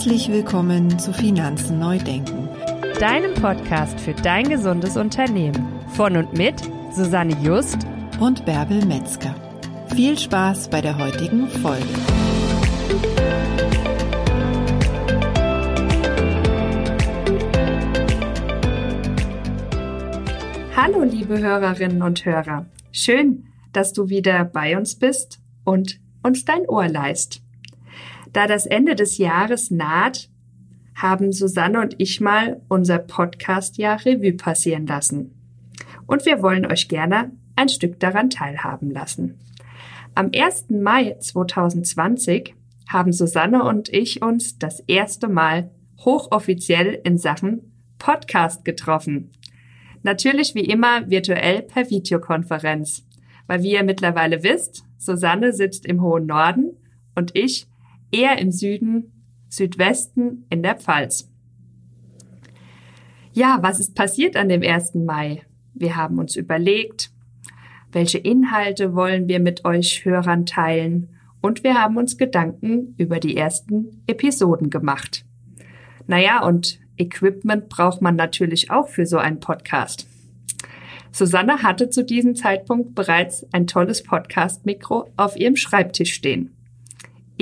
Herzlich willkommen zu Finanzen neu denken, deinem Podcast für dein gesundes Unternehmen. Von und mit Susanne Just und Bärbel Metzger. Viel Spaß bei der heutigen Folge. Hallo liebe Hörerinnen und Hörer. Schön, dass du wieder bei uns bist und uns dein Ohr leist. Da das Ende des Jahres naht, haben Susanne und ich mal unser Podcast-Jahr Revue passieren lassen. Und wir wollen euch gerne ein Stück daran teilhaben lassen. Am 1. Mai 2020 haben Susanne und ich uns das erste Mal hochoffiziell in Sachen Podcast getroffen. Natürlich wie immer virtuell per Videokonferenz. Weil wie ihr mittlerweile wisst, Susanne sitzt im hohen Norden und ich eher im Süden, Südwesten in der Pfalz. Ja, was ist passiert an dem 1. Mai? Wir haben uns überlegt, welche Inhalte wollen wir mit euch Hörern teilen und wir haben uns Gedanken über die ersten Episoden gemacht. Naja, und Equipment braucht man natürlich auch für so einen Podcast. Susanne hatte zu diesem Zeitpunkt bereits ein tolles Podcast-Mikro auf ihrem Schreibtisch stehen.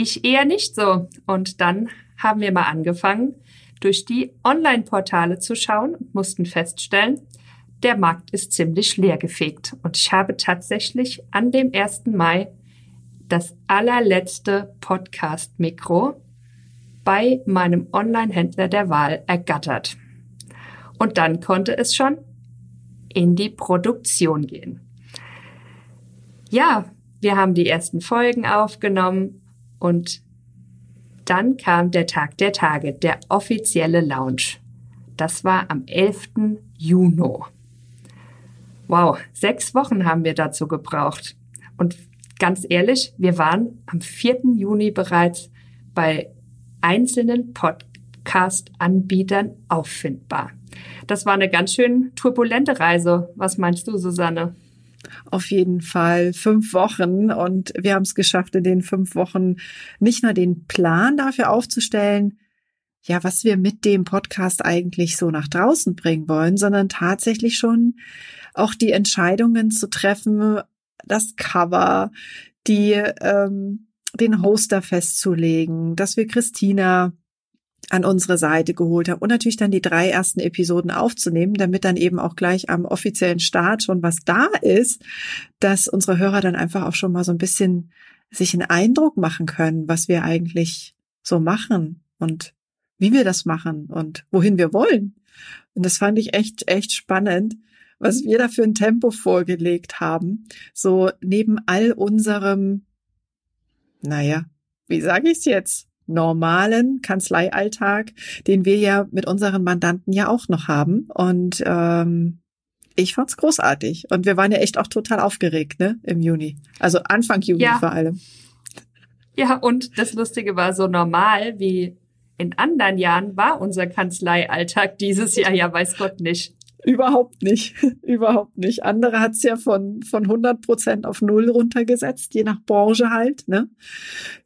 Ich eher nicht so. Und dann haben wir mal angefangen, durch die Online-Portale zu schauen und mussten feststellen, der Markt ist ziemlich leergefegt. Und ich habe tatsächlich an dem 1. Mai das allerletzte Podcast-Mikro bei meinem Online-Händler der Wahl ergattert. Und dann konnte es schon in die Produktion gehen. Ja, wir haben die ersten Folgen aufgenommen und dann kam der Tag der Tage, der offizielle Launch. Das war am 11. Juni. Wow, sechs Wochen haben wir dazu gebraucht. Und ganz ehrlich, wir waren am 4. Juni bereits bei einzelnen Podcast-Anbietern auffindbar. Das war eine ganz schön turbulente Reise. Was meinst du, Susanne? Auf jeden Fall fünf Wochen. Und wir haben es geschafft, in den fünf Wochen nicht nur den Plan dafür aufzustellen, ja, was wir mit dem Podcast eigentlich so nach draußen bringen wollen, sondern tatsächlich schon auch die Entscheidungen zu treffen, das Cover, die ähm, den Hoster festzulegen, dass wir Christina an unsere Seite geholt haben und natürlich dann die drei ersten Episoden aufzunehmen, damit dann eben auch gleich am offiziellen Start schon was da ist, dass unsere Hörer dann einfach auch schon mal so ein bisschen sich einen Eindruck machen können, was wir eigentlich so machen und wie wir das machen und wohin wir wollen. Und das fand ich echt, echt spannend, was wir da für ein Tempo vorgelegt haben. So neben all unserem, naja, wie sage ich es jetzt? Normalen Kanzleialltag, den wir ja mit unseren Mandanten ja auch noch haben. Und ähm, ich fand's großartig. Und wir waren ja echt auch total aufgeregt, ne, im Juni. Also Anfang Juni ja. vor allem. Ja, und das Lustige war so normal wie in anderen Jahren war unser Kanzleialltag dieses Jahr ja weiß Gott nicht. Überhaupt nicht, überhaupt nicht. Andere hat's ja von, von 100 Prozent auf Null runtergesetzt, je nach Branche halt, ne?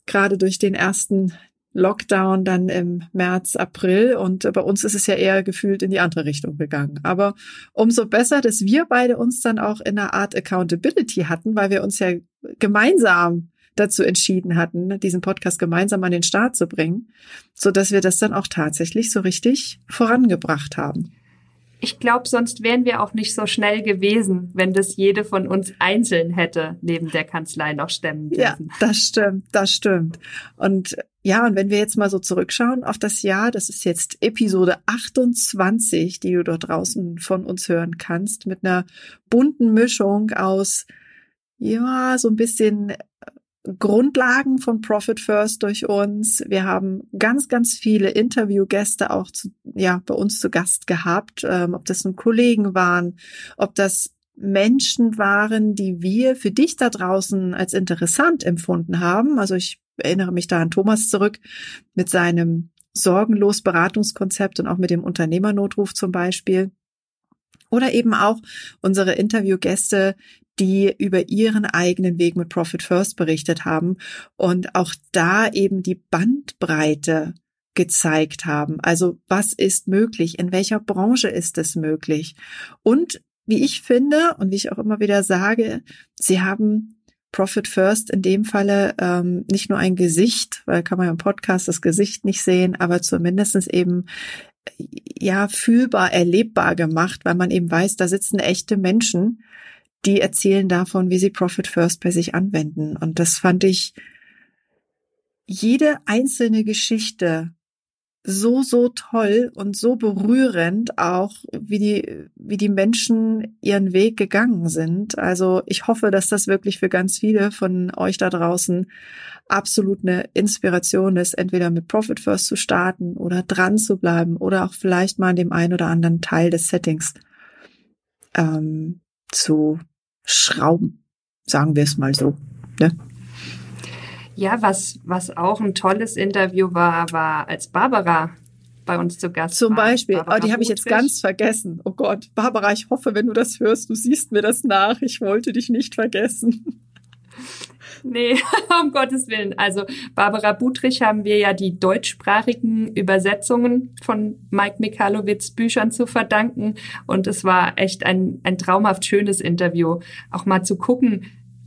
Gerade durch den ersten Lockdown dann im März, April und bei uns ist es ja eher gefühlt in die andere Richtung gegangen. Aber umso besser, dass wir beide uns dann auch in einer Art Accountability hatten, weil wir uns ja gemeinsam dazu entschieden hatten, diesen Podcast gemeinsam an den Start zu bringen, so dass wir das dann auch tatsächlich so richtig vorangebracht haben ich glaube, sonst wären wir auch nicht so schnell gewesen, wenn das jede von uns einzeln hätte neben der Kanzlei noch stemmen dürfen. Ja, das stimmt, das stimmt. Und ja, und wenn wir jetzt mal so zurückschauen auf das Jahr, das ist jetzt Episode 28, die du dort draußen von uns hören kannst, mit einer bunten Mischung aus, ja, so ein bisschen Grundlagen von Profit First durch uns. Wir haben ganz, ganz viele Interviewgäste auch zu, ja, bei uns zu Gast gehabt, ähm, ob das nun Kollegen waren, ob das Menschen waren, die wir für dich da draußen als interessant empfunden haben. Also ich erinnere mich da an Thomas zurück mit seinem sorgenlos Beratungskonzept und auch mit dem Unternehmernotruf zum Beispiel. Oder eben auch unsere Interviewgäste, die über ihren eigenen Weg mit Profit First berichtet haben und auch da eben die Bandbreite gezeigt haben. Also was ist möglich? In welcher Branche ist es möglich? Und wie ich finde und wie ich auch immer wieder sage, sie haben Profit First in dem Falle ähm, nicht nur ein Gesicht, weil kann man im Podcast das Gesicht nicht sehen, aber zumindestens eben ja fühlbar, erlebbar gemacht, weil man eben weiß, da sitzen echte Menschen, die erzählen davon, wie sie Profit First bei sich anwenden. Und das fand ich jede einzelne Geschichte so, so toll und so berührend auch, wie die, wie die Menschen ihren Weg gegangen sind. Also ich hoffe, dass das wirklich für ganz viele von euch da draußen absolut eine Inspiration ist, entweder mit Profit First zu starten oder dran zu bleiben oder auch vielleicht mal in dem einen oder anderen Teil des Settings ähm, zu schrauben. Sagen wir es mal so. Ne? Ja, was, was auch ein tolles Interview war, war als Barbara bei uns zu Gast Zum war. Beispiel, Barbara oh, die habe ich jetzt ganz vergessen. Oh Gott, Barbara, ich hoffe, wenn du das hörst, du siehst mir das nach. Ich wollte dich nicht vergessen. Nee, um Gottes Willen. Also Barbara Butrich haben wir ja die deutschsprachigen Übersetzungen von Mike Mikalowitz Büchern zu verdanken. Und es war echt ein, ein traumhaft schönes Interview. Auch mal zu gucken,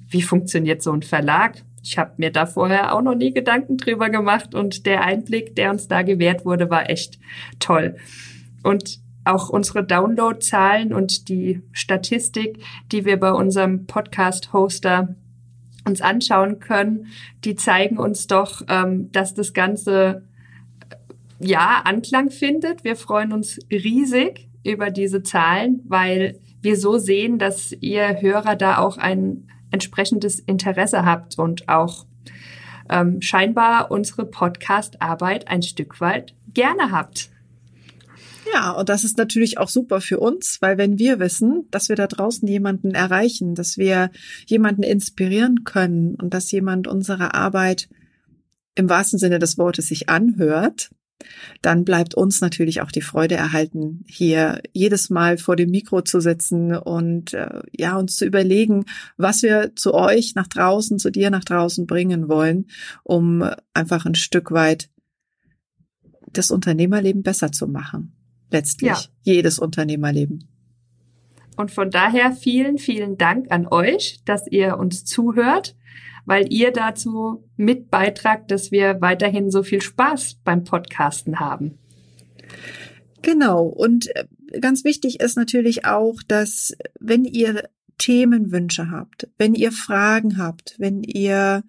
wie funktioniert so ein Verlag? Ich habe mir da vorher auch noch nie Gedanken drüber gemacht und der Einblick, der uns da gewährt wurde, war echt toll. Und auch unsere Downloadzahlen und die Statistik, die wir bei unserem Podcast-Hoster uns anschauen können, die zeigen uns doch, ähm, dass das Ganze äh, ja Anklang findet. Wir freuen uns riesig über diese Zahlen, weil wir so sehen, dass ihr Hörer da auch ein entsprechendes Interesse habt und auch ähm, scheinbar unsere Podcast-Arbeit ein Stück weit gerne habt. Ja, und das ist natürlich auch super für uns, weil wenn wir wissen, dass wir da draußen jemanden erreichen, dass wir jemanden inspirieren können und dass jemand unsere Arbeit im wahrsten Sinne des Wortes sich anhört, dann bleibt uns natürlich auch die Freude erhalten, hier jedes Mal vor dem Mikro zu sitzen und äh, ja uns zu überlegen, was wir zu euch nach draußen, zu dir nach draußen bringen wollen, um einfach ein Stück weit das Unternehmerleben besser zu machen. Letztlich ja. jedes Unternehmerleben. Und von daher vielen, vielen Dank an euch, dass ihr uns zuhört weil ihr dazu mit beitragt, dass wir weiterhin so viel Spaß beim Podcasten haben. Genau. Und äh, ganz wichtig ist natürlich auch, dass wenn ihr Themenwünsche habt, wenn ihr Fragen habt, wenn ihr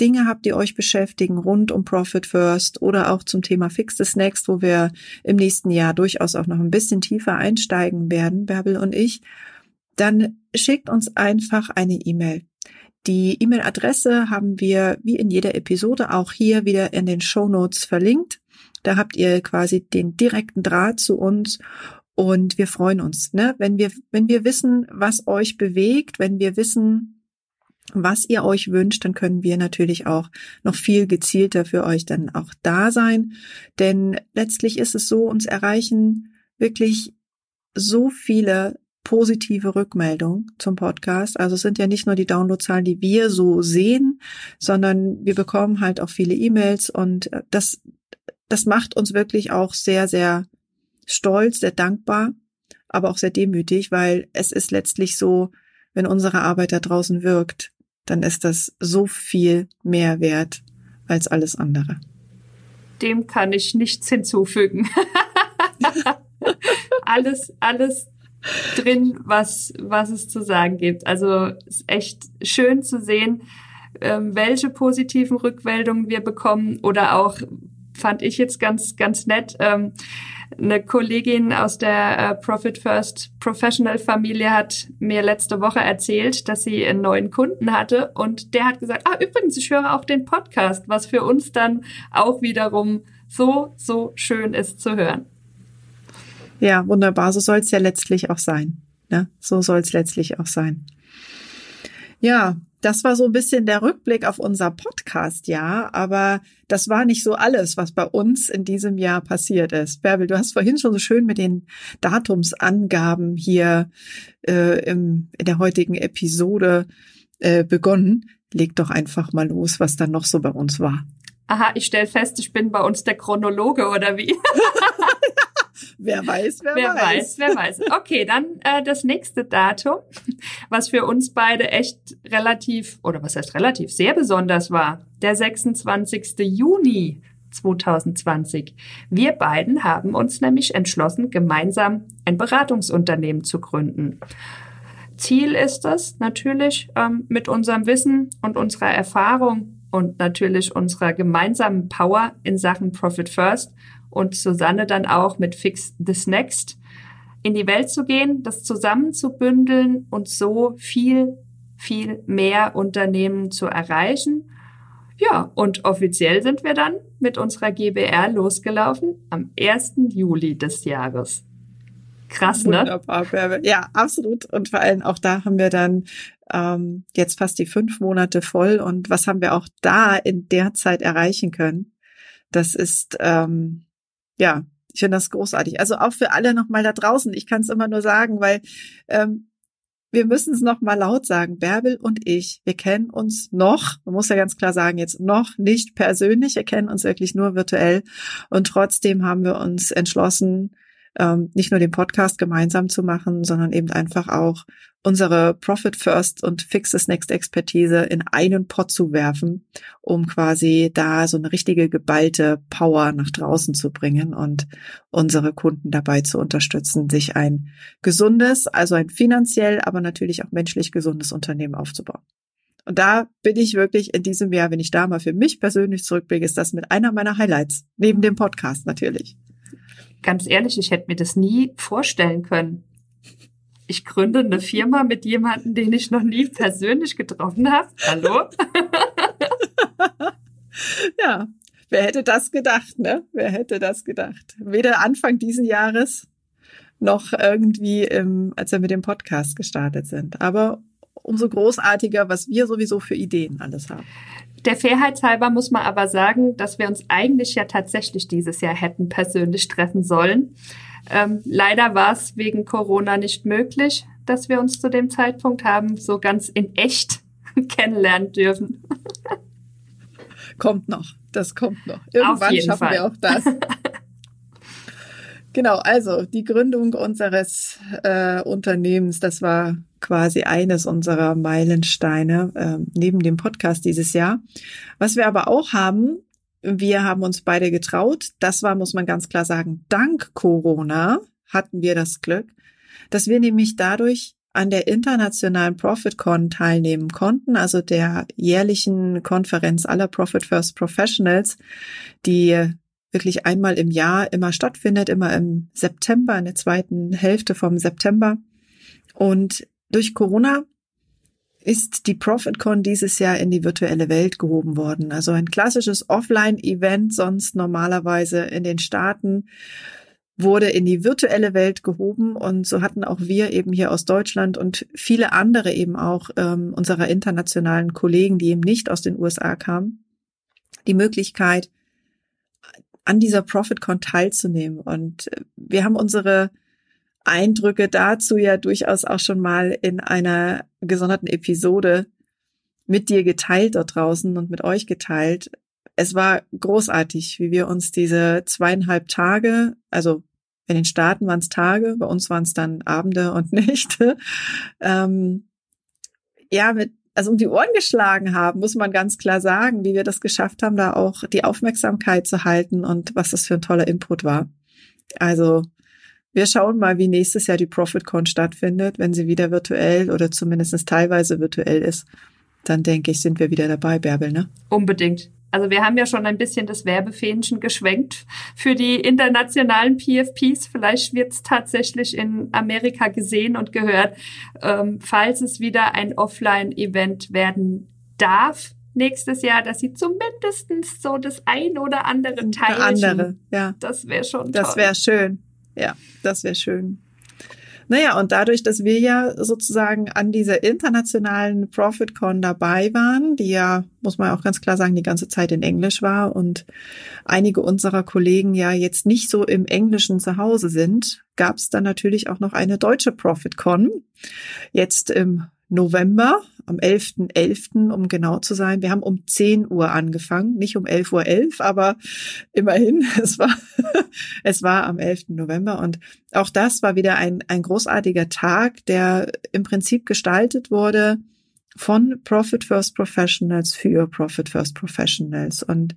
Dinge habt, die euch beschäftigen rund um Profit First oder auch zum Thema Fix this Next, wo wir im nächsten Jahr durchaus auch noch ein bisschen tiefer einsteigen werden, Bärbel und ich, dann schickt uns einfach eine E-Mail. Die E-Mail-Adresse haben wir wie in jeder Episode auch hier wieder in den Show Notes verlinkt. Da habt ihr quasi den direkten Draht zu uns und wir freuen uns, ne? wenn wir, wenn wir wissen, was euch bewegt, wenn wir wissen, was ihr euch wünscht, dann können wir natürlich auch noch viel gezielter für euch dann auch da sein. Denn letztlich ist es so, uns erreichen wirklich so viele positive Rückmeldung zum Podcast. Also es sind ja nicht nur die Downloadzahlen, die wir so sehen, sondern wir bekommen halt auch viele E-Mails und äh, das, das macht uns wirklich auch sehr, sehr stolz, sehr dankbar, aber auch sehr demütig, weil es ist letztlich so, wenn unsere Arbeit da draußen wirkt, dann ist das so viel mehr wert als alles andere. Dem kann ich nichts hinzufügen. alles, alles drin, was, was es zu sagen gibt. Also ist echt schön zu sehen, ähm, welche positiven Rückmeldungen wir bekommen oder auch fand ich jetzt ganz, ganz nett. Ähm, eine Kollegin aus der äh, Profit First Professional Familie hat mir letzte Woche erzählt, dass sie einen neuen Kunden hatte und der hat gesagt, ah, übrigens, ich höre auch den Podcast, was für uns dann auch wiederum so, so schön ist zu hören. Ja, wunderbar. So soll es ja letztlich auch sein. Ne? So soll es letztlich auch sein. Ja, das war so ein bisschen der Rückblick auf unser Podcast, ja, aber das war nicht so alles, was bei uns in diesem Jahr passiert ist. Bärbel, du hast vorhin schon so schön mit den Datumsangaben hier äh, im, in der heutigen Episode äh, begonnen. Leg doch einfach mal los, was dann noch so bei uns war. Aha, ich stelle fest, ich bin bei uns der Chronologe oder wie? wer weiß, wer, wer weiß. weiß. Wer weiß, Okay, dann äh, das nächste Datum, was für uns beide echt relativ, oder was heißt relativ, sehr besonders war, der 26. Juni 2020. Wir beiden haben uns nämlich entschlossen, gemeinsam ein Beratungsunternehmen zu gründen. Ziel ist es natürlich, ähm, mit unserem Wissen und unserer Erfahrung und natürlich unserer gemeinsamen Power in Sachen Profit First und Susanne dann auch mit Fix This Next in die Welt zu gehen, das zusammenzubündeln und so viel, viel mehr Unternehmen zu erreichen. Ja, und offiziell sind wir dann mit unserer GBR losgelaufen am 1. Juli des Jahres. Krass, ne? Wunderbar, Bärbel. Ja, absolut. Und vor allem auch da haben wir dann ähm, jetzt fast die fünf Monate voll. Und was haben wir auch da in der Zeit erreichen können? Das ist, ähm, ja, ich finde das großartig. Also auch für alle nochmal da draußen. Ich kann es immer nur sagen, weil ähm, wir müssen es nochmal laut sagen. Bärbel und ich, wir kennen uns noch, man muss ja ganz klar sagen, jetzt noch nicht persönlich, wir kennen uns wirklich nur virtuell. Und trotzdem haben wir uns entschlossen, ähm, nicht nur den Podcast gemeinsam zu machen, sondern eben einfach auch unsere Profit First und Fixes Next Expertise in einen Pot zu werfen, um quasi da so eine richtige geballte Power nach draußen zu bringen und unsere Kunden dabei zu unterstützen, sich ein gesundes, also ein finanziell, aber natürlich auch menschlich gesundes Unternehmen aufzubauen. Und da bin ich wirklich in diesem Jahr, wenn ich da mal für mich persönlich zurückblicke, ist das mit einer meiner Highlights. Neben dem Podcast natürlich ganz ehrlich, ich hätte mir das nie vorstellen können. Ich gründe eine Firma mit jemandem, den ich noch nie persönlich getroffen habe. Hallo? ja, wer hätte das gedacht, ne? Wer hätte das gedacht? Weder Anfang diesen Jahres noch irgendwie, im, als wir mit dem Podcast gestartet sind. Aber umso großartiger, was wir sowieso für Ideen alles haben. Der Fairheit halber muss man aber sagen, dass wir uns eigentlich ja tatsächlich dieses Jahr hätten persönlich treffen sollen. Ähm, leider war es wegen Corona nicht möglich, dass wir uns zu dem Zeitpunkt haben so ganz in echt kennenlernen dürfen. kommt noch, das kommt noch. Irgendwann schaffen Fall. wir auch das. genau, also die Gründung unseres äh, Unternehmens, das war quasi eines unserer Meilensteine äh, neben dem Podcast dieses Jahr. Was wir aber auch haben, wir haben uns beide getraut. Das war, muss man ganz klar sagen, dank Corona hatten wir das Glück, dass wir nämlich dadurch an der internationalen ProfitCon teilnehmen konnten, also der jährlichen Konferenz aller Profit First Professionals, die wirklich einmal im Jahr immer stattfindet, immer im September, in der zweiten Hälfte vom September. Und durch Corona ist die ProfitCon dieses Jahr in die virtuelle Welt gehoben worden. Also ein klassisches Offline-Event, sonst normalerweise in den Staaten, wurde in die virtuelle Welt gehoben und so hatten auch wir eben hier aus Deutschland und viele andere eben auch ähm, unserer internationalen Kollegen, die eben nicht aus den USA kamen, die Möglichkeit, an dieser ProfitCon teilzunehmen. Und wir haben unsere Eindrücke dazu ja durchaus auch schon mal in einer gesonderten Episode mit dir geteilt dort draußen und mit euch geteilt. Es war großartig, wie wir uns diese zweieinhalb Tage, also in den Staaten waren es Tage, bei uns waren es dann Abende und Nächte, ähm, ja, mit, also um die Ohren geschlagen haben, muss man ganz klar sagen, wie wir das geschafft haben, da auch die Aufmerksamkeit zu halten und was das für ein toller Input war. Also wir schauen mal, wie nächstes Jahr die ProfitCon stattfindet, wenn sie wieder virtuell oder zumindest teilweise virtuell ist. Dann denke ich, sind wir wieder dabei, Bärbel, ne? Unbedingt. Also wir haben ja schon ein bisschen das Werbefähnchen geschwenkt für die internationalen PFPs. Vielleicht wird es tatsächlich in Amerika gesehen und gehört, ähm, falls es wieder ein Offline-Event werden darf nächstes Jahr, dass sie zumindest so das ein oder andere teilen. Andere, ja. Das wäre schon Das wäre schön. Ja, das wäre schön. Naja, und dadurch, dass wir ja sozusagen an dieser internationalen ProfitCon dabei waren, die ja, muss man auch ganz klar sagen, die ganze Zeit in Englisch war und einige unserer Kollegen ja jetzt nicht so im Englischen zu Hause sind, gab es dann natürlich auch noch eine deutsche ProfitCon, jetzt im November, am 11.11., .11., um genau zu sein. Wir haben um 10 Uhr angefangen, nicht um 11.11 Uhr, .11, aber immerhin, es war, es war am 11. November und auch das war wieder ein, ein großartiger Tag, der im Prinzip gestaltet wurde von Profit First Professionals für Profit First Professionals und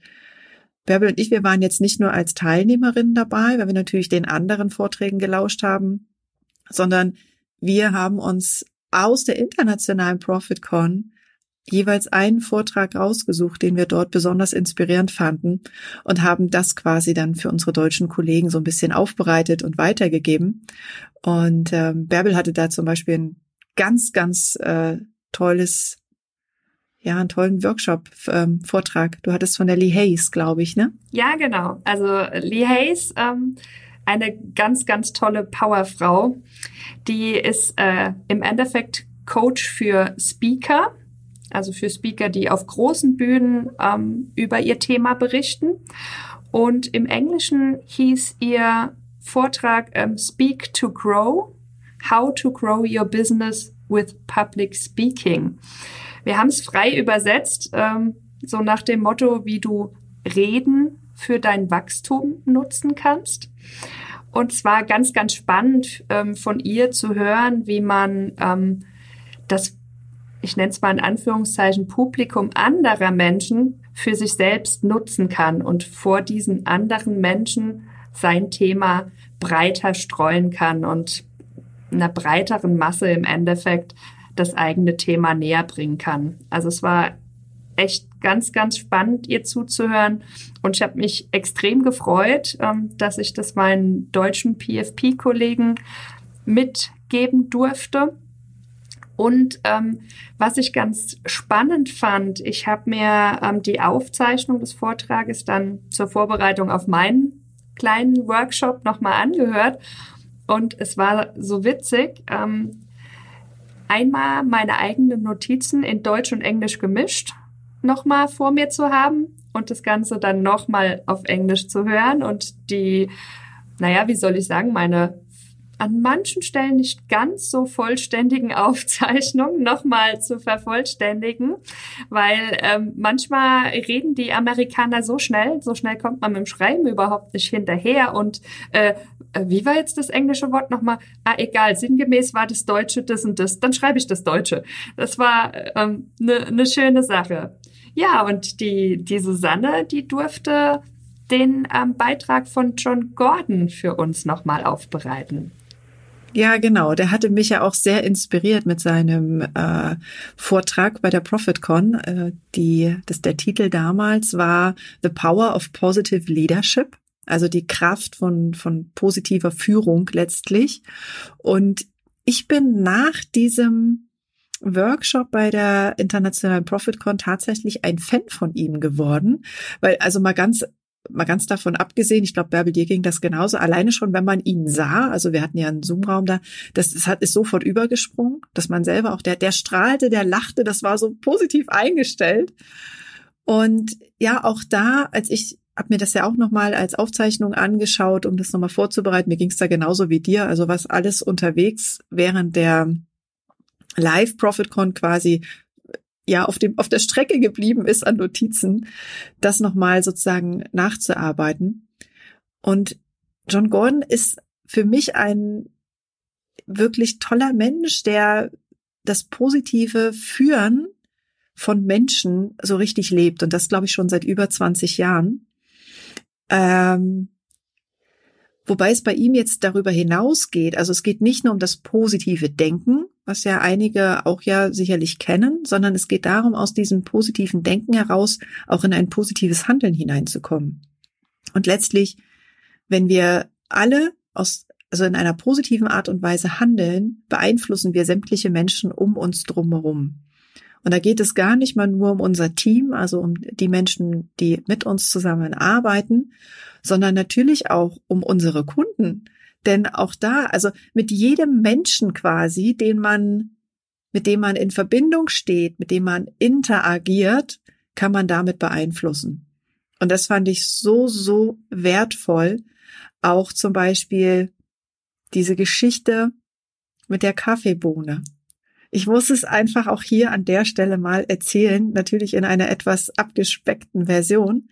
Bärbel und ich, wir waren jetzt nicht nur als Teilnehmerinnen dabei, weil wir natürlich den anderen Vorträgen gelauscht haben, sondern wir haben uns aus der internationalen ProfitCon jeweils einen Vortrag rausgesucht, den wir dort besonders inspirierend fanden und haben das quasi dann für unsere deutschen Kollegen so ein bisschen aufbereitet und weitergegeben. Und ähm, Bärbel hatte da zum Beispiel ein ganz, ganz äh, tolles, ja, einen tollen Workshop-Vortrag. Ähm, du hattest von der Lee Hayes, glaube ich, ne? Ja, genau. Also Lee Hayes ähm, eine ganz, ganz tolle Powerfrau. Die ist äh, im Endeffekt Coach für Speaker, also für Speaker, die auf großen Bühnen ähm, über ihr Thema berichten. Und im Englischen hieß ihr Vortrag ähm, Speak to Grow, How to Grow Your Business with Public Speaking. Wir haben es frei übersetzt, ähm, so nach dem Motto, wie du reden für dein Wachstum nutzen kannst. Und zwar ganz, ganz spannend ähm, von ihr zu hören, wie man ähm, das, ich nenne es mal in Anführungszeichen, Publikum anderer Menschen für sich selbst nutzen kann und vor diesen anderen Menschen sein Thema breiter streuen kann und einer breiteren Masse im Endeffekt das eigene Thema näher bringen kann. Also es war echt ganz, ganz spannend, ihr zuzuhören. Und ich habe mich extrem gefreut, ähm, dass ich das meinen deutschen PFP-Kollegen mitgeben durfte. Und ähm, was ich ganz spannend fand, ich habe mir ähm, die Aufzeichnung des Vortrages dann zur Vorbereitung auf meinen kleinen Workshop nochmal angehört. Und es war so witzig. Ähm, einmal meine eigenen Notizen in Deutsch und Englisch gemischt nochmal vor mir zu haben und das Ganze dann nochmal auf Englisch zu hören und die, naja, wie soll ich sagen, meine an manchen Stellen nicht ganz so vollständigen Aufzeichnungen nochmal zu vervollständigen, weil ähm, manchmal reden die Amerikaner so schnell, so schnell kommt man mit dem Schreiben überhaupt nicht hinterher und äh, wie war jetzt das englische Wort nochmal? Ah, egal, sinngemäß war das Deutsche das und das, dann schreibe ich das Deutsche. Das war eine ähm, ne, ne schöne Sache. Ja, und die, die Susanne, die durfte den ähm, Beitrag von John Gordon für uns nochmal aufbereiten. Ja, genau. Der hatte mich ja auch sehr inspiriert mit seinem äh, Vortrag bei der ProfitCon. Äh, die, das, der Titel damals war The Power of Positive Leadership, also die Kraft von, von positiver Führung letztlich. Und ich bin nach diesem Workshop bei der Internationalen ProfitCon tatsächlich ein Fan von ihm geworden, weil also mal ganz mal ganz davon abgesehen, ich glaube, Bärbel, dir ging das genauso, alleine schon, wenn man ihn sah, also wir hatten ja einen Zoom-Raum da, das, das hat, ist sofort übergesprungen, dass man selber auch, der, der strahlte, der lachte, das war so positiv eingestellt. Und ja, auch da, als ich habe mir das ja auch nochmal als Aufzeichnung angeschaut, um das nochmal vorzubereiten, mir ging es da genauso wie dir, also was alles unterwegs während der Live ProfitCon quasi ja auf dem auf der Strecke geblieben ist an Notizen, das nochmal sozusagen nachzuarbeiten. Und John Gordon ist für mich ein wirklich toller Mensch, der das positive Führen von Menschen so richtig lebt und das glaube ich schon seit über 20 Jahren. Ähm, wobei es bei ihm jetzt darüber hinausgeht, also es geht nicht nur um das positive Denken, was ja einige auch ja sicherlich kennen, sondern es geht darum, aus diesem positiven Denken heraus auch in ein positives Handeln hineinzukommen. Und letztlich, wenn wir alle aus, also in einer positiven Art und Weise handeln, beeinflussen wir sämtliche Menschen um uns drumherum. Und da geht es gar nicht mal nur um unser Team, also um die Menschen, die mit uns zusammenarbeiten, sondern natürlich auch um unsere Kunden, denn auch da, also mit jedem Menschen quasi, den man, mit dem man in Verbindung steht, mit dem man interagiert, kann man damit beeinflussen. Und das fand ich so, so wertvoll. Auch zum Beispiel diese Geschichte mit der Kaffeebohne. Ich muss es einfach auch hier an der Stelle mal erzählen, natürlich in einer etwas abgespeckten Version.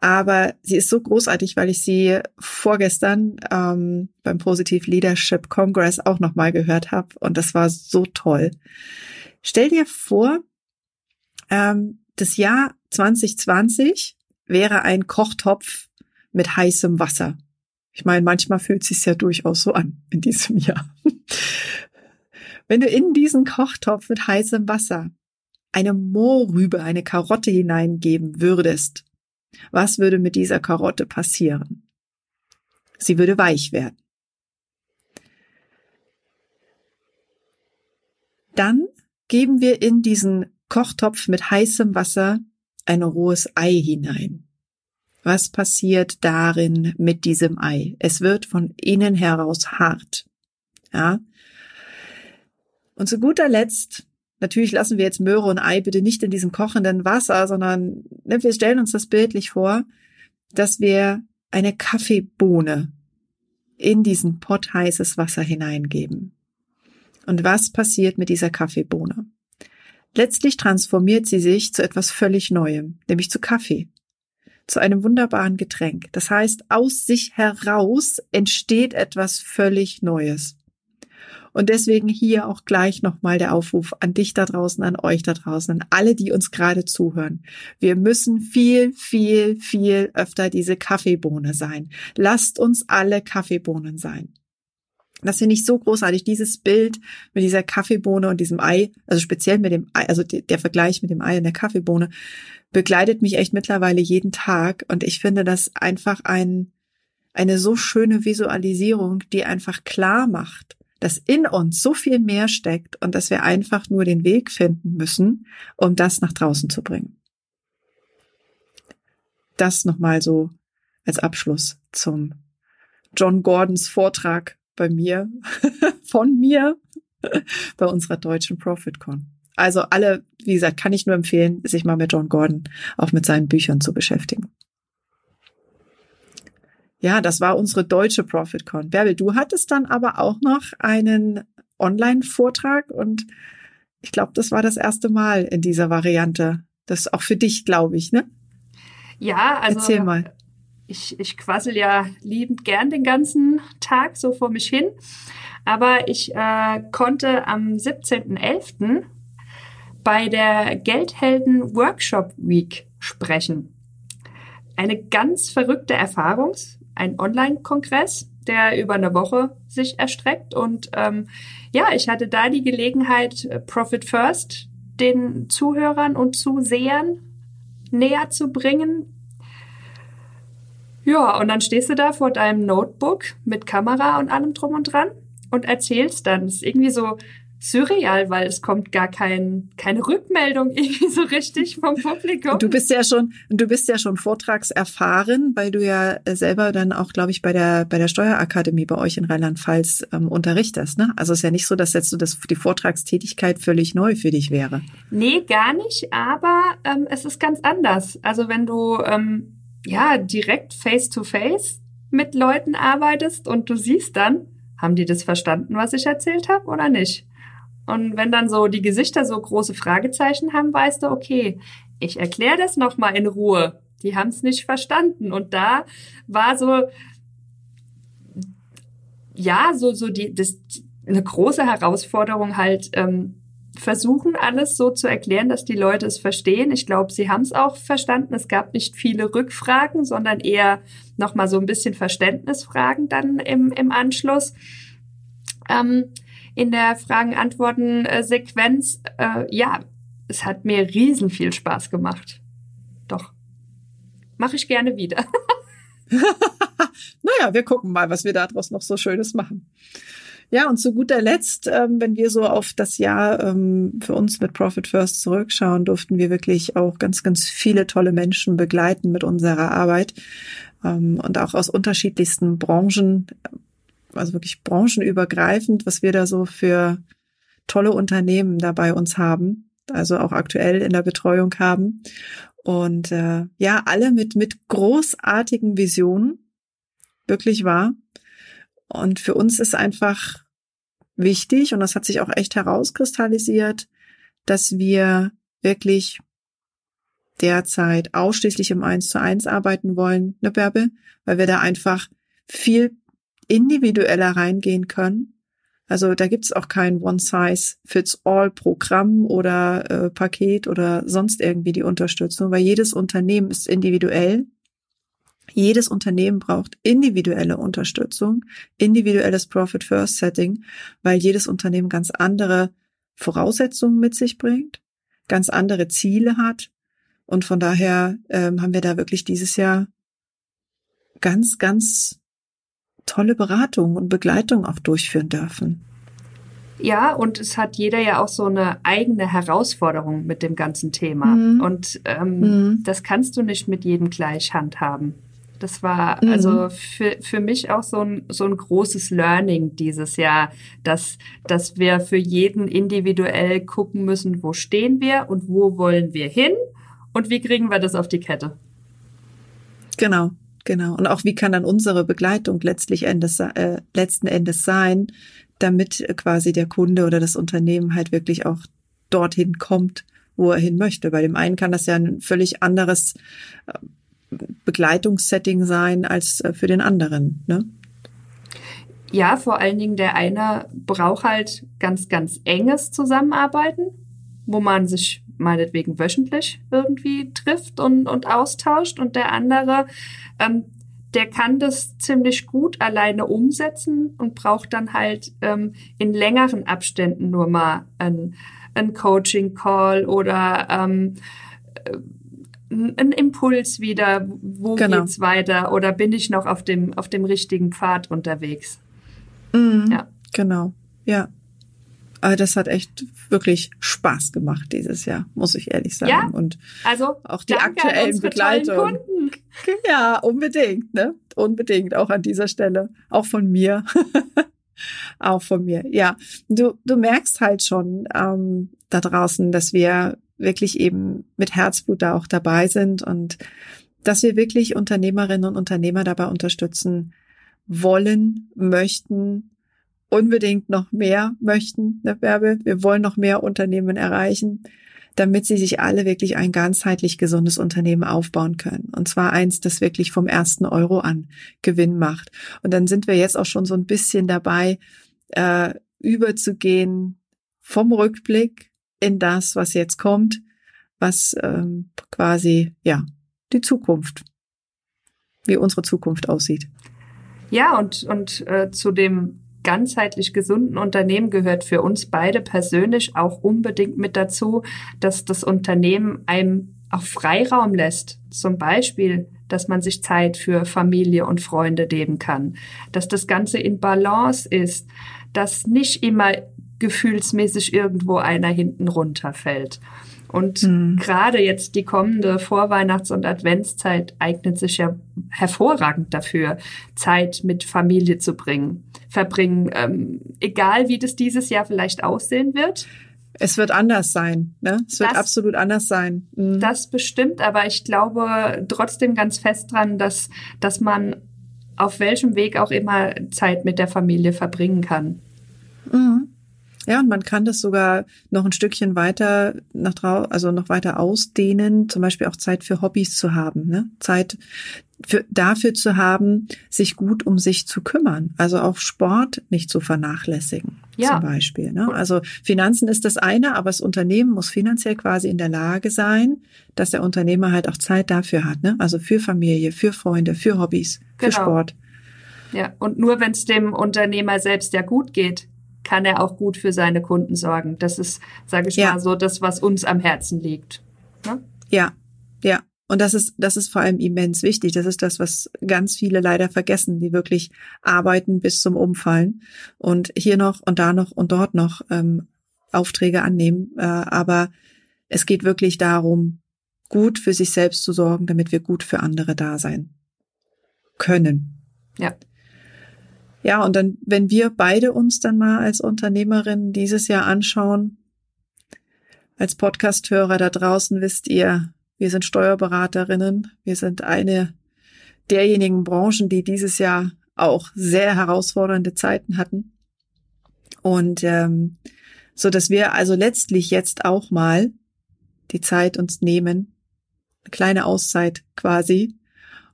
Aber sie ist so großartig, weil ich sie vorgestern ähm, beim Positive Leadership Congress auch nochmal gehört habe. Und das war so toll. Stell dir vor, ähm, das Jahr 2020 wäre ein Kochtopf mit heißem Wasser. Ich meine, manchmal fühlt es sich ja durchaus so an in diesem Jahr. Wenn du in diesen Kochtopf mit heißem Wasser eine Mohrrübe, eine Karotte hineingeben würdest, was würde mit dieser Karotte passieren? Sie würde weich werden. Dann geben wir in diesen Kochtopf mit heißem Wasser ein rohes Ei hinein. Was passiert darin mit diesem Ei? Es wird von innen heraus hart. Ja. Und zu guter Letzt, natürlich lassen wir jetzt Möhre und Ei bitte nicht in diesem kochenden Wasser, sondern ne, wir stellen uns das bildlich vor, dass wir eine Kaffeebohne in diesen Pott heißes Wasser hineingeben. Und was passiert mit dieser Kaffeebohne? Letztlich transformiert sie sich zu etwas völlig Neuem, nämlich zu Kaffee zu einem wunderbaren Getränk. Das heißt, aus sich heraus entsteht etwas völlig Neues. Und deswegen hier auch gleich nochmal der Aufruf an dich da draußen, an euch da draußen, an alle, die uns gerade zuhören. Wir müssen viel, viel, viel öfter diese Kaffeebohne sein. Lasst uns alle Kaffeebohnen sein. Das finde ich so großartig, dieses Bild mit dieser Kaffeebohne und diesem Ei, also speziell mit dem Ei, also der Vergleich mit dem Ei und der Kaffeebohne, begleitet mich echt mittlerweile jeden Tag und ich finde das einfach ein, eine so schöne Visualisierung, die einfach klar macht, dass in uns so viel mehr steckt und dass wir einfach nur den Weg finden müssen, um das nach draußen zu bringen. Das nochmal so als Abschluss zum John Gordons Vortrag bei mir, von mir, bei unserer deutschen ProfitCon. Also alle, wie gesagt, kann ich nur empfehlen, sich mal mit John Gordon auch mit seinen Büchern zu beschäftigen. Ja, das war unsere deutsche ProfitCon. Bärbel, du hattest dann aber auch noch einen Online-Vortrag und ich glaube, das war das erste Mal in dieser Variante. Das ist auch für dich, glaube ich, ne? Ja, also Erzähl mal. Ich, ich quassel ja liebend gern den ganzen Tag so vor mich hin. Aber ich äh, konnte am 17.11 bei der Geldhelden Workshop Week sprechen. Eine ganz verrückte Erfahrung, ein Online-Kongress, der über eine Woche sich erstreckt. Und ähm, ja, ich hatte da die Gelegenheit, äh, Profit First den Zuhörern und Zusehern näher zu bringen. Ja, und dann stehst du da vor deinem Notebook mit Kamera und allem drum und dran und erzählst dann. Das ist irgendwie so surreal, weil es kommt gar kein, keine Rückmeldung irgendwie so richtig vom Publikum. Du bist ja schon, du bist ja schon vortragserfahren, weil du ja selber dann auch, glaube ich, bei der, bei der Steuerakademie bei euch in Rheinland-Pfalz ähm, unterrichtest, ne? Also es ist ja nicht so, dass jetzt so das, die Vortragstätigkeit völlig neu für dich wäre. Nee, gar nicht, aber ähm, es ist ganz anders. Also wenn du, ähm, ja, direkt face to face mit Leuten arbeitest und du siehst dann, haben die das verstanden, was ich erzählt habe oder nicht? Und wenn dann so die Gesichter so große Fragezeichen haben, weißt du, okay, ich erkläre das nochmal in Ruhe. Die haben es nicht verstanden. Und da war so, ja, so, so die, das, eine große Herausforderung halt, ähm, versuchen alles so zu erklären, dass die Leute es verstehen. Ich glaube, sie haben es auch verstanden. Es gab nicht viele Rückfragen, sondern eher nochmal so ein bisschen Verständnisfragen dann im, im Anschluss. Ähm, in der Fragen-Antworten-Sequenz. Äh, ja, es hat mir riesen viel Spaß gemacht. Doch. Mache ich gerne wieder. naja, wir gucken mal, was wir daraus noch so Schönes machen. Ja, und zu guter Letzt, ähm, wenn wir so auf das Jahr ähm, für uns mit Profit First zurückschauen, durften wir wirklich auch ganz, ganz viele tolle Menschen begleiten mit unserer Arbeit ähm, und auch aus unterschiedlichsten Branchen also wirklich branchenübergreifend, was wir da so für tolle Unternehmen da bei uns haben, also auch aktuell in der Betreuung haben. Und äh, ja, alle mit, mit großartigen Visionen, wirklich wahr. Und für uns ist einfach wichtig und das hat sich auch echt herauskristallisiert, dass wir wirklich derzeit ausschließlich im Eins zu eins arbeiten wollen, ne Bärbel? Weil wir da einfach viel individueller reingehen können. Also da gibt's auch kein One-Size-Fits-All-Programm oder äh, Paket oder sonst irgendwie die Unterstützung, weil jedes Unternehmen ist individuell. Jedes Unternehmen braucht individuelle Unterstützung, individuelles Profit-First-Setting, weil jedes Unternehmen ganz andere Voraussetzungen mit sich bringt, ganz andere Ziele hat. Und von daher ähm, haben wir da wirklich dieses Jahr ganz, ganz tolle Beratung und Begleitung auch durchführen dürfen. Ja, und es hat jeder ja auch so eine eigene Herausforderung mit dem ganzen Thema. Mhm. Und ähm, mhm. das kannst du nicht mit jedem gleich handhaben. Das war mhm. also für, für mich auch so ein, so ein großes Learning dieses Jahr, dass, dass wir für jeden individuell gucken müssen, wo stehen wir und wo wollen wir hin und wie kriegen wir das auf die Kette. Genau, Genau. Und auch wie kann dann unsere Begleitung letztlich Endes, äh, letzten Endes sein, damit quasi der Kunde oder das Unternehmen halt wirklich auch dorthin kommt, wo er hin möchte. Bei dem einen kann das ja ein völlig anderes äh, Begleitungssetting sein als äh, für den anderen. Ne? Ja, vor allen Dingen der eine braucht halt ganz, ganz enges Zusammenarbeiten, wo man sich meinetwegen wöchentlich irgendwie trifft und, und austauscht und der andere, ähm, der kann das ziemlich gut alleine umsetzen und braucht dann halt ähm, in längeren Abständen nur mal ein, ein Coaching-Call oder ähm, äh, ein Impuls wieder, wo genau. geht's weiter oder bin ich noch auf dem, auf dem richtigen Pfad unterwegs? Mhm, ja. Genau, ja. Aber das hat echt wirklich Spaß gemacht dieses Jahr, muss ich ehrlich sagen. Ja, und also auch die aktuellen Begleitungen. Ja, unbedingt, ne? Unbedingt, auch an dieser Stelle. Auch von mir. auch von mir. Ja, du, du merkst halt schon ähm, da draußen, dass wir wirklich eben mit Herzblut da auch dabei sind und dass wir wirklich Unternehmerinnen und Unternehmer dabei unterstützen wollen, möchten, unbedingt noch mehr möchten, ne, Bärbel? Wir wollen noch mehr Unternehmen erreichen, damit sie sich alle wirklich ein ganzheitlich gesundes Unternehmen aufbauen können. Und zwar eins, das wirklich vom ersten Euro an Gewinn macht. Und dann sind wir jetzt auch schon so ein bisschen dabei, äh, überzugehen vom Rückblick in das, was jetzt kommt, was ähm, quasi, ja, die Zukunft, wie unsere Zukunft aussieht. Ja, und, und äh, zu dem ganzheitlich gesunden Unternehmen gehört für uns beide persönlich auch unbedingt mit dazu, dass das Unternehmen einem auch Freiraum lässt. Zum Beispiel, dass man sich Zeit für Familie und Freunde nehmen kann, dass das Ganze in Balance ist, dass nicht immer gefühlsmäßig irgendwo einer hinten runterfällt. Und mhm. gerade jetzt die kommende Vorweihnachts- und Adventszeit eignet sich ja hervorragend dafür, Zeit mit Familie zu bringen, verbringen, ähm, egal wie das dieses Jahr vielleicht aussehen wird. Es wird anders sein, ne? Es wird das, absolut anders sein. Mhm. Das bestimmt, aber ich glaube trotzdem ganz fest dran, dass, dass man auf welchem Weg auch immer Zeit mit der Familie verbringen kann. Mhm. Ja, und man kann das sogar noch ein Stückchen weiter nach drau also noch weiter ausdehnen, zum Beispiel auch Zeit für Hobbys zu haben, ne? Zeit für, dafür zu haben, sich gut um sich zu kümmern. Also auch Sport nicht zu vernachlässigen, ja. zum Beispiel. Ne? Also Finanzen ist das eine, aber das Unternehmen muss finanziell quasi in der Lage sein, dass der Unternehmer halt auch Zeit dafür hat. Ne? Also für Familie, für Freunde, für Hobbys, genau. für Sport. Ja, und nur wenn es dem Unternehmer selbst ja gut geht, kann er auch gut für seine Kunden sorgen. Das ist, sage ich ja. mal, so das, was uns am Herzen liegt. Ne? Ja, ja. Und das ist, das ist vor allem immens wichtig. Das ist das, was ganz viele leider vergessen, die wirklich arbeiten bis zum Umfallen und hier noch und da noch und dort noch ähm, Aufträge annehmen. Äh, aber es geht wirklich darum, gut für sich selbst zu sorgen, damit wir gut für andere da sein können. Ja. Ja, und dann, wenn wir beide uns dann mal als Unternehmerin dieses Jahr anschauen, als Podcasthörer da draußen wisst ihr, wir sind Steuerberaterinnen, wir sind eine derjenigen Branchen, die dieses Jahr auch sehr herausfordernde Zeiten hatten. Und ähm, so dass wir also letztlich jetzt auch mal die Zeit uns nehmen, eine kleine Auszeit quasi,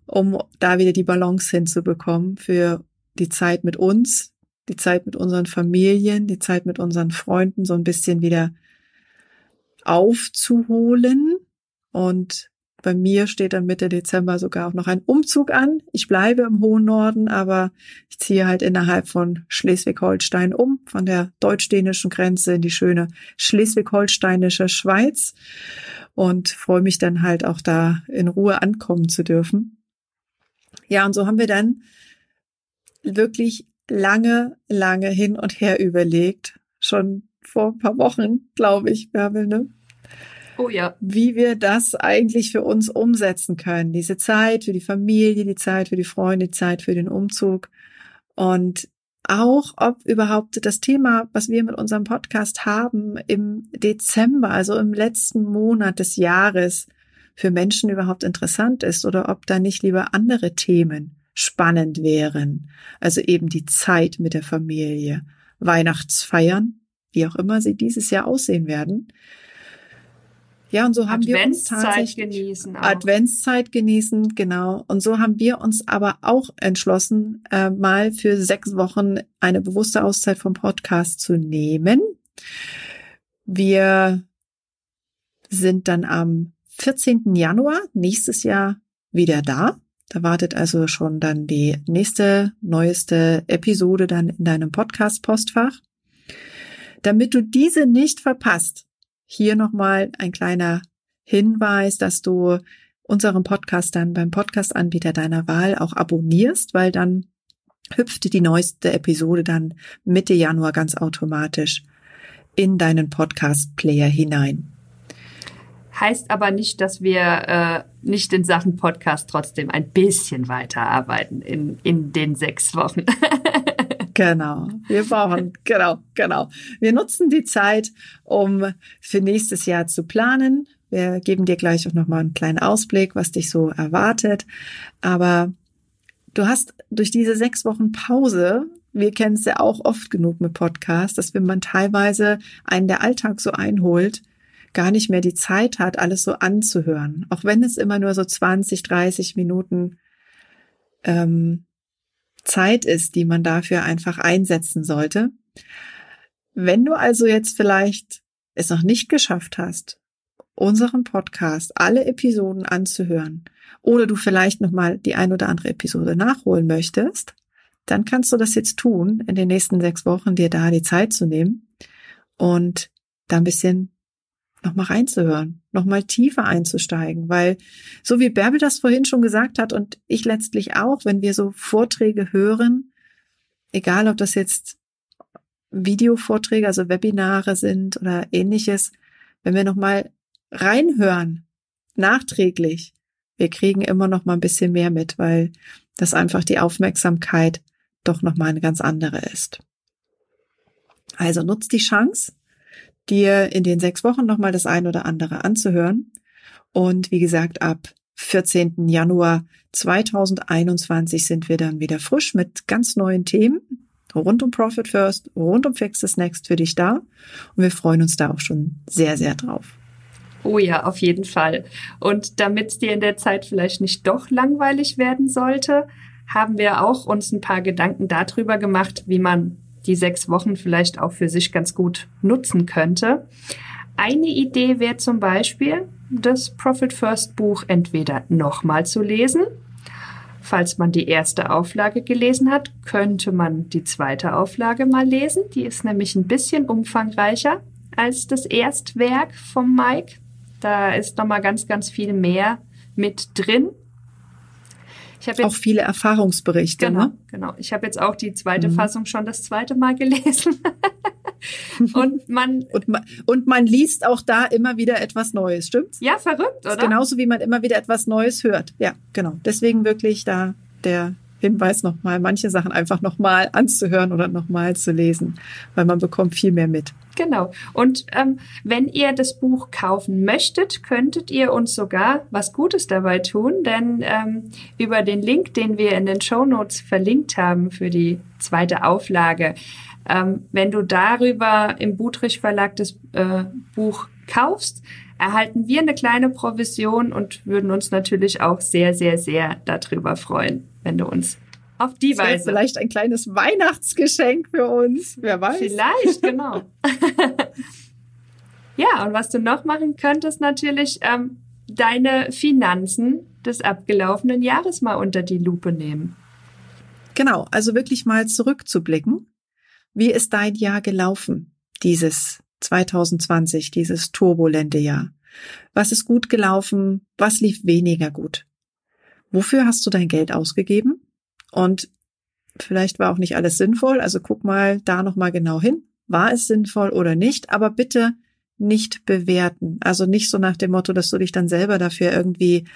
um da wieder die Balance hinzubekommen für die Zeit mit uns, die Zeit mit unseren Familien, die Zeit mit unseren Freunden so ein bisschen wieder aufzuholen. Und bei mir steht dann Mitte Dezember sogar auch noch ein Umzug an. Ich bleibe im hohen Norden, aber ich ziehe halt innerhalb von Schleswig-Holstein um, von der deutsch-dänischen Grenze in die schöne schleswig-holsteinische Schweiz und freue mich dann halt auch da in Ruhe ankommen zu dürfen. Ja, und so haben wir dann wirklich lange, lange hin und her überlegt, schon vor ein paar Wochen, glaube ich, Bärbel, ne? Oh ja. Wie wir das eigentlich für uns umsetzen können. Diese Zeit für die Familie, die Zeit für die Freunde, die Zeit für den Umzug. Und auch, ob überhaupt das Thema, was wir mit unserem Podcast haben, im Dezember, also im letzten Monat des Jahres, für Menschen überhaupt interessant ist oder ob da nicht lieber andere Themen spannend wären. Also eben die Zeit mit der Familie, Weihnachtsfeiern, wie auch immer sie dieses Jahr aussehen werden. Ja, und so haben wir uns tatsächlich genießen. Auch. Adventszeit genießen, genau. Und so haben wir uns aber auch entschlossen, äh, mal für sechs Wochen eine bewusste Auszeit vom Podcast zu nehmen. Wir sind dann am 14. Januar nächstes Jahr wieder da. Da wartet also schon dann die nächste, neueste Episode dann in deinem Podcast-Postfach. Damit du diese nicht verpasst, hier nochmal ein kleiner Hinweis, dass du unseren Podcast dann beim Podcast-Anbieter deiner Wahl auch abonnierst, weil dann hüpft die neueste Episode dann Mitte Januar ganz automatisch in deinen Podcast-Player hinein. Heißt aber nicht, dass wir äh, nicht in Sachen Podcast trotzdem ein bisschen weiterarbeiten in, in den sechs Wochen. genau. Wir brauchen, genau, genau. Wir nutzen die Zeit, um für nächstes Jahr zu planen. Wir geben dir gleich auch nochmal einen kleinen Ausblick, was dich so erwartet. Aber du hast durch diese sechs Wochen Pause wir kennen es ja auch oft genug mit Podcasts, dass wenn man teilweise einen der Alltag so einholt, gar nicht mehr die Zeit hat, alles so anzuhören. Auch wenn es immer nur so 20, 30 Minuten ähm, Zeit ist, die man dafür einfach einsetzen sollte. Wenn du also jetzt vielleicht es noch nicht geschafft hast, unseren Podcast, alle Episoden anzuhören, oder du vielleicht noch mal die ein oder andere Episode nachholen möchtest, dann kannst du das jetzt tun, in den nächsten sechs Wochen dir da die Zeit zu nehmen und da ein bisschen nochmal reinzuhören, nochmal tiefer einzusteigen, weil so wie Bärbel das vorhin schon gesagt hat und ich letztlich auch, wenn wir so Vorträge hören, egal ob das jetzt Videovorträge, also Webinare sind oder ähnliches, wenn wir nochmal reinhören, nachträglich, wir kriegen immer noch mal ein bisschen mehr mit, weil das einfach die Aufmerksamkeit doch noch mal eine ganz andere ist. Also nutzt die Chance, dir in den sechs Wochen nochmal das ein oder andere anzuhören. Und wie gesagt, ab 14. Januar 2021 sind wir dann wieder frisch mit ganz neuen Themen rund um Profit First, rund um Fix This Next für dich da. Und wir freuen uns da auch schon sehr, sehr drauf. Oh ja, auf jeden Fall. Und damit es dir in der Zeit vielleicht nicht doch langweilig werden sollte, haben wir auch uns ein paar Gedanken darüber gemacht, wie man die sechs Wochen vielleicht auch für sich ganz gut nutzen könnte. Eine Idee wäre zum Beispiel, das Profit First Buch entweder nochmal zu lesen. Falls man die erste Auflage gelesen hat, könnte man die zweite Auflage mal lesen. Die ist nämlich ein bisschen umfangreicher als das Erstwerk vom Mike. Da ist nochmal ganz, ganz viel mehr mit drin. Ich habe auch viele Erfahrungsberichte. Genau, ne? genau. Ich habe jetzt auch die zweite mhm. Fassung schon das zweite Mal gelesen. und man und man und man liest auch da immer wieder etwas Neues, stimmt's? Ja, verrückt, oder? Genauso wie man immer wieder etwas Neues hört. Ja, genau. Deswegen wirklich da der Hinweis nochmal, manche Sachen einfach nochmal anzuhören oder nochmal zu lesen, weil man bekommt viel mehr mit. Genau. Und ähm, wenn ihr das Buch kaufen möchtet, könntet ihr uns sogar was Gutes dabei tun, denn ähm, über den Link, den wir in den Show Notes verlinkt haben für die zweite Auflage, Ähm, wenn du darüber im Budrich Verlag das äh, Buch kaufst, erhalten wir eine kleine Provision und würden uns natürlich auch sehr, sehr, sehr darüber freuen, wenn du uns auf die das Weise. Vielleicht ein kleines Weihnachtsgeschenk für uns, wer weiß. Vielleicht, genau. ja, und was du noch machen könntest, natürlich ähm, deine Finanzen des abgelaufenen Jahres mal unter die Lupe nehmen. Genau, also wirklich mal zurückzublicken. Wie ist dein Jahr gelaufen, dieses 2020, dieses turbulente Jahr? Was ist gut gelaufen? Was lief weniger gut? Wofür hast du dein Geld ausgegeben? Und vielleicht war auch nicht alles sinnvoll, also guck mal da nochmal genau hin. War es sinnvoll oder nicht? Aber bitte nicht bewerten. Also nicht so nach dem Motto, dass du dich dann selber dafür irgendwie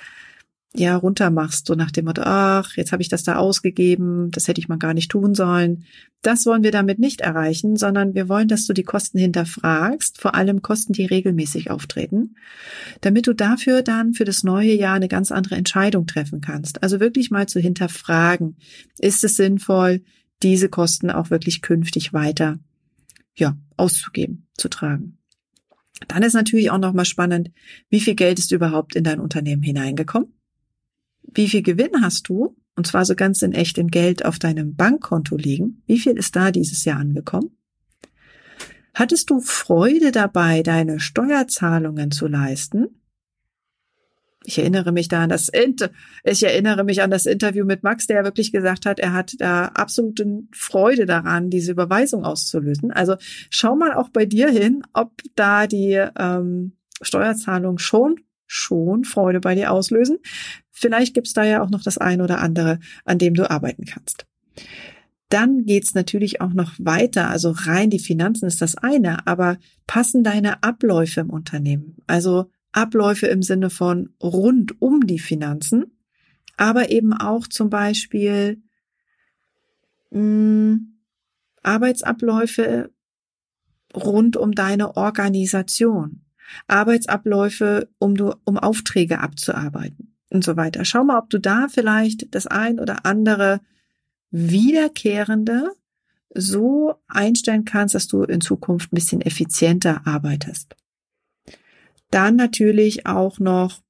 ja runtermachst, so nach dem Motto, ach, jetzt habe ich das da ausgegeben, das hätte ich mal gar nicht tun sollen. Das wollen wir damit nicht erreichen, sondern wir wollen, dass du die Kosten hinterfragst, vor allem Kosten, die regelmäßig auftreten, damit du dafür dann für das neue Jahr eine ganz andere Entscheidung treffen kannst. Also wirklich mal zu hinterfragen, ist es sinnvoll, diese Kosten auch wirklich künftig weiter ja, auszugeben, zu tragen. Dann ist natürlich auch nochmal spannend, wie viel Geld ist überhaupt in dein Unternehmen hineingekommen? Wie viel Gewinn hast du? Und zwar so ganz in echt in Geld auf deinem Bankkonto liegen. Wie viel ist da dieses Jahr angekommen? Hattest du Freude dabei, deine Steuerzahlungen zu leisten? Ich erinnere mich da an das ich erinnere mich an das Interview mit Max, der wirklich gesagt hat, er hat da absolute Freude daran, diese Überweisung auszulösen. Also schau mal auch bei dir hin, ob da die ähm, Steuerzahlung schon schon Freude bei dir auslösen. Vielleicht gibt's da ja auch noch das ein oder andere, an dem du arbeiten kannst. Dann geht's natürlich auch noch weiter. Also rein die Finanzen ist das eine, aber passen deine Abläufe im Unternehmen. Also Abläufe im Sinne von rund um die Finanzen, aber eben auch zum Beispiel mh, hm, Arbeitsabläufe rund um deine Organisation. Arbeitsabläufe, um du, um Aufträge abzuarbeiten und so weiter. Schau mal, ob du da vielleicht das ein oder andere wiederkehrende so einstellen kannst, dass du in Zukunft ein bisschen effizienter arbeitest. Dann natürlich auch noch,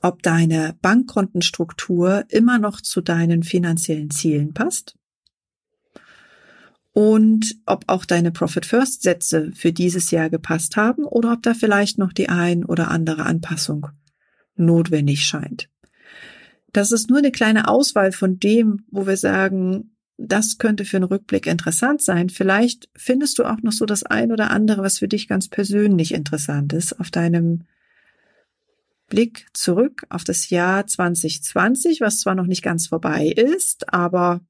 ob deine Bankkontenstruktur immer noch zu deinen finanziellen Zielen passt und ob auch deine Profit First Sätze für dieses Jahr gepasst haben oder ob da vielleicht noch die ein oder andere Anpassung notwendig scheint. Das ist nur eine kleine Auswahl von dem, wo wir sagen, das könnte für einen Rückblick interessant sein. Vielleicht findest du auch noch so das ein oder andere, was für dich ganz persönlich interessant ist auf deinem Blick zurück auf das Jahr 2020, was zwar noch nicht ganz vorbei ist, aber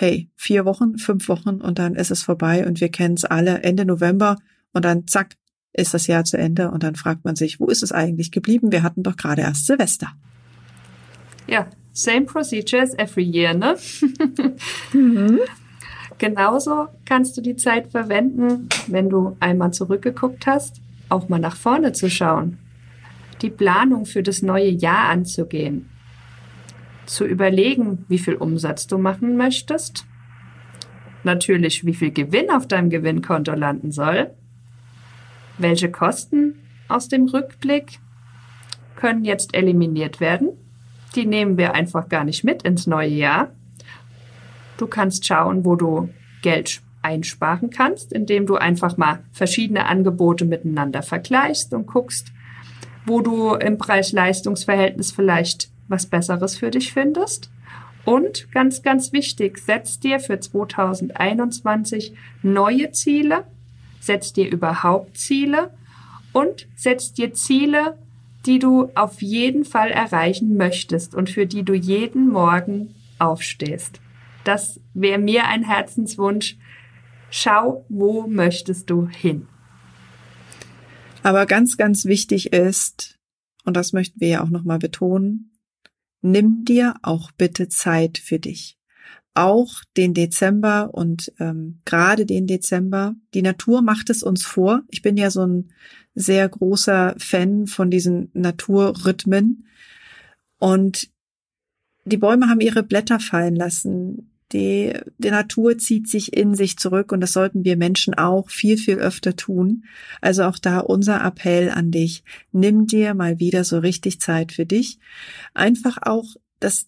hey, vier Wochen, fünf Wochen und dann ist es vorbei und wir kennen es alle Ende November und dann zack, ist das Jahr zu Ende und dann fragt man sich, wo ist es eigentlich geblieben? Wir hatten doch gerade erst Silvester. Ja, same procedure as every year, ne? mhm. Genauso kannst du die Zeit verwenden, wenn du einmal zurückgeguckt hast, auch mal nach vorne zu schauen, die Planung für das neue Jahr anzugehen zu überlegen, wie viel Umsatz du machen möchtest. Natürlich, wie viel Gewinn auf deinem Gewinnkonto landen soll. Welche Kosten aus dem Rückblick können jetzt eliminiert werden. Die nehmen wir einfach gar nicht mit ins neue Jahr. Du kannst schauen, wo du Geld einsparen kannst, indem du einfach mal verschiedene Angebote miteinander vergleichst und guckst, wo du im Preis-Leistungs-Verhältnis vielleicht was Besseres für dich findest. Und ganz, ganz wichtig, setz dir für 2021 neue Ziele, setz dir überhaupt Ziele und setz dir Ziele, die du auf jeden Fall erreichen möchtest und für die du jeden Morgen aufstehst. Das wäre mir ein Herzenswunsch. Schau, wo möchtest du hin? Aber ganz, ganz wichtig ist, und das möchten wir ja auch nochmal betonen, nimm dir auch bitte Zeit für dich. Auch den Dezember und ähm, gerade den Dezember. Die Natur macht es uns vor. Ich bin ja so ein sehr großer Fan von diesen Naturrhythmen. Und die Bäume haben ihre Blätter fallen lassen. Die, die Natur zieht sich in sich zurück und das sollten wir Menschen auch viel, viel öfter tun. Also auch da unser Appell an dich. Nimm dir mal wieder so richtig Zeit für dich. Einfach auch, dass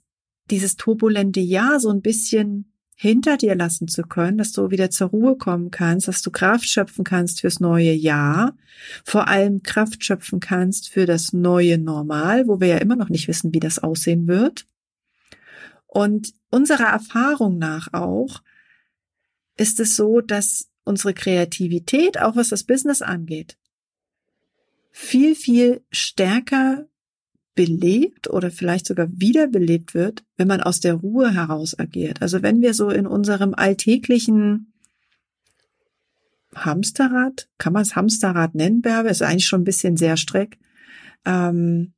dieses turbulente Jahr so ein bisschen hinter dir lassen zu können, dass du wieder zur Ruhe kommen kannst, dass du Kraft schöpfen kannst fürs neue Jahr, vor allem Kraft schöpfen kannst für das neue Normal, wo wir ja immer noch nicht wissen, wie das aussehen wird. Und unserer Erfahrung nach auch ist es so, dass unsere Kreativität, auch was das Business angeht, viel, viel stärker belebt oder vielleicht sogar wiederbelebt wird, wenn man aus der Ruhe heraus agiert. Also wenn wir so in unserem alltäglichen Hamsterrad, kann man es Hamsterrad nennen, Bärbe, ist eigentlich schon ein bisschen sehr streck, ähm,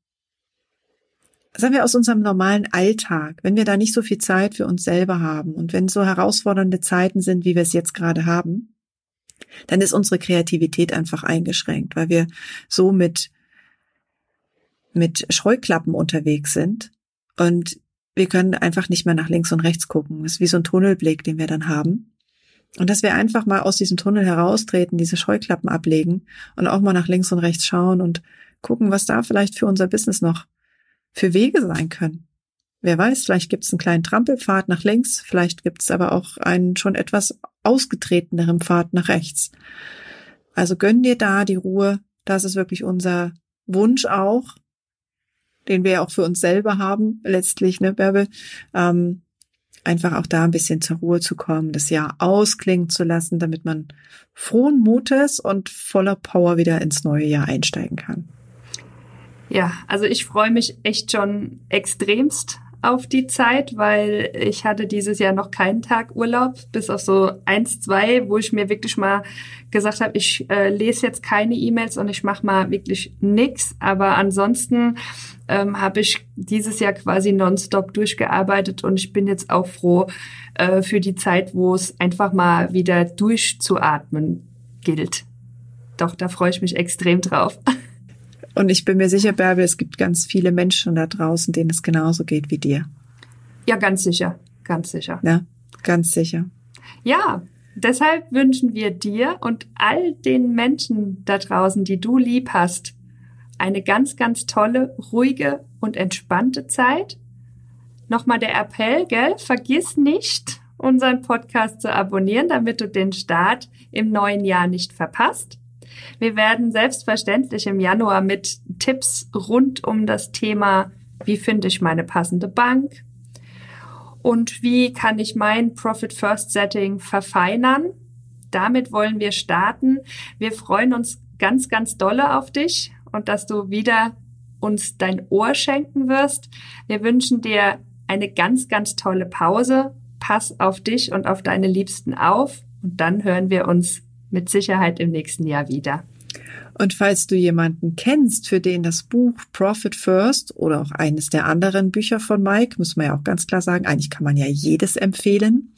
sagen wir aus unserem normalen Alltag, wenn wir da nicht so viel Zeit für uns selber haben und wenn so herausfordernde Zeiten sind, wie wir es jetzt gerade haben, dann ist unsere Kreativität einfach eingeschränkt, weil wir so mit, mit Scheuklappen unterwegs sind und wir können einfach nicht mehr nach links und rechts gucken. Das ist wie so ein Tunnelblick, den wir dann haben. Und dass wir einfach mal aus diesem Tunnel heraustreten, diese Scheuklappen ablegen und auch mal nach links und rechts schauen und gucken, was da vielleicht für unser Business noch für Wege sein können. Wer weiß, vielleicht gibt es einen kleinen Trampelpfad nach links, vielleicht gibt es aber auch einen schon etwas ausgetreteneren Pfad nach rechts. Also gönn dir da die Ruhe. Das ist wirklich unser Wunsch auch, den wir auch für uns selber haben, letztlich, ne, Bärbel? Ähm, einfach auch da ein bisschen zur Ruhe zu kommen, das Jahr ausklingen zu lassen, damit man frohen Mutes und voller Power wieder ins neue Jahr einsteigen kann. Ja, also ich freue mich echt schon extremst auf die Zeit, weil ich hatte dieses Jahr noch keinen Tag Urlaub, bis auf so eins, zwei, wo ich mir wirklich mal gesagt habe, ich äh, lese jetzt keine E-Mails und ich mache mal wirklich nix. Aber ansonsten ähm, habe ich dieses Jahr quasi nonstop durchgearbeitet und ich bin jetzt auch froh äh, für die Zeit, wo es einfach mal wieder durchzuatmen gilt. Doch, da freue ich mich extrem drauf. Und ich bin mir sicher, Bärbel, es gibt ganz viele Menschen da draußen, denen es genauso geht wie dir. Ja, ganz sicher, ganz sicher. Ja, ganz sicher. Ja, deshalb wünschen wir dir und all den Menschen da draußen, die du lieb hast, eine ganz, ganz tolle, ruhige und entspannte Zeit. Nochmal der Appell, gell? Vergiss nicht, unseren Podcast zu abonnieren, damit du den Start im neuen Jahr nicht verpasst. Wir werden selbstverständlich im Januar mit Tipps rund um das Thema, wie finde ich meine passende Bank und wie kann ich mein Profit First Setting verfeinern. Damit wollen wir starten. Wir freuen uns ganz, ganz dolle auf dich und dass du wieder uns dein Ohr schenken wirst. Wir wünschen dir eine ganz, ganz tolle Pause. Pass auf dich und auf deine Liebsten auf und dann hören wir uns mit Sicherheit im nächsten Jahr wieder. Und falls du jemanden kennst, für den das Buch Profit First oder auch eines der anderen Bücher von Mike, muss man ja auch ganz klar sagen, eigentlich kann man ja jedes empfehlen.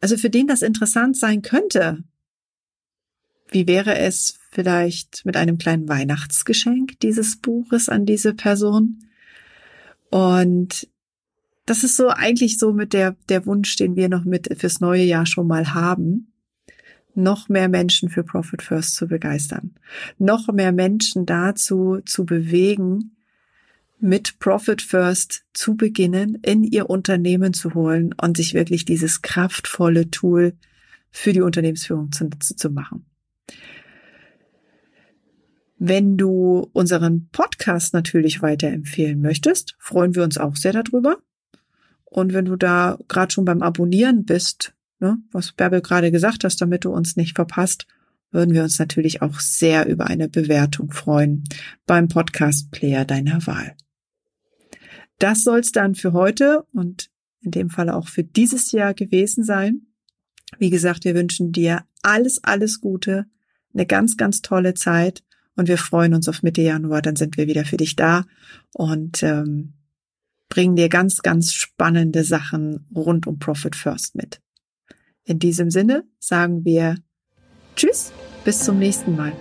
Also für den das interessant sein könnte, wie wäre es vielleicht mit einem kleinen Weihnachtsgeschenk dieses Buches an diese Person? Und das ist so eigentlich so mit der, der Wunsch, den wir noch mit fürs neue Jahr schon mal haben noch mehr Menschen für Profit First zu begeistern, noch mehr Menschen dazu zu bewegen, mit Profit First zu beginnen, in ihr Unternehmen zu holen und sich wirklich dieses kraftvolle Tool für die Unternehmensführung zunutze zu machen. Wenn du unseren Podcast natürlich weiterempfehlen möchtest, freuen wir uns auch sehr darüber. Und wenn du da gerade schon beim Abonnieren bist, ne, was Bärbel gerade gesagt hast, damit du uns nicht verpasst, würden wir uns natürlich auch sehr über eine Bewertung freuen beim Podcast Player deiner Wahl. Das soll es dann für heute und in dem Fall auch für dieses Jahr gewesen sein. Wie gesagt, wir wünschen dir alles, alles Gute, eine ganz, ganz tolle Zeit und wir freuen uns auf Mitte Januar, dann sind wir wieder für dich da und ähm, bringen dir ganz, ganz spannende Sachen rund um Profit First mit. In diesem Sinne sagen wir Tschüss, bis zum nächsten Mal.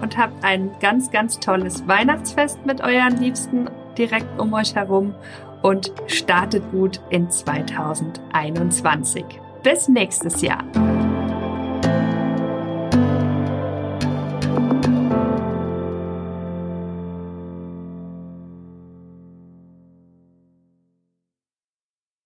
Und habt ein ganz, ganz tolles Weihnachtsfest mit euren Liebsten direkt um euch herum und startet gut in 2021. Bis nächstes Jahr.